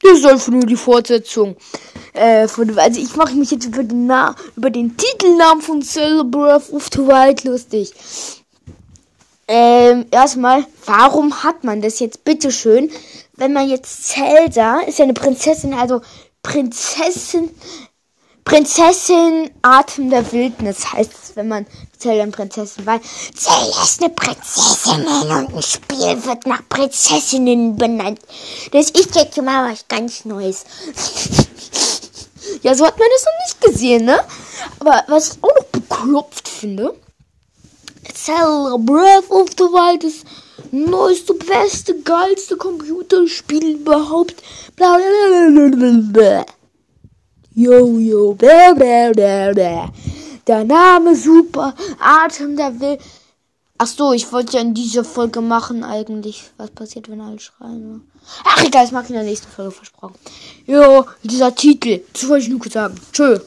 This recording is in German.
Das ist einfach nur die Fortsetzung. Äh, von, also ich mache mich jetzt über den, Na über den Titelnamen von Zelda Breath of the Wild lustig. Ähm, erstmal, warum hat man das jetzt bitteschön? Wenn man jetzt Zelda, ist ja eine Prinzessin, also Prinzessin, Prinzessin Atem der Wildnis heißt es, wenn man Zelda und Prinzessin weil Zelda ist eine Prinzessin und ein Spiel wird nach Prinzessinnen benannt. Das ist jetzt mal was ganz Neues. ja, so hat man das noch nicht gesehen, ne? Aber was ich auch noch beklopft finde, Zelda Breath of the Wild ist neueste, beste, geilste Computerspiel überhaupt. Bla bla bla bla bla. Yo, yo, bla bla bla bla. Der Name super, Atem der will. Ach so, ich wollte ja in dieser Folge machen eigentlich. Was passiert, wenn alle schreien? Ach egal, das mag ich in der nächsten Folge versprochen. Jo, dieser Titel. Das wollte ich nur sagen. Tschö.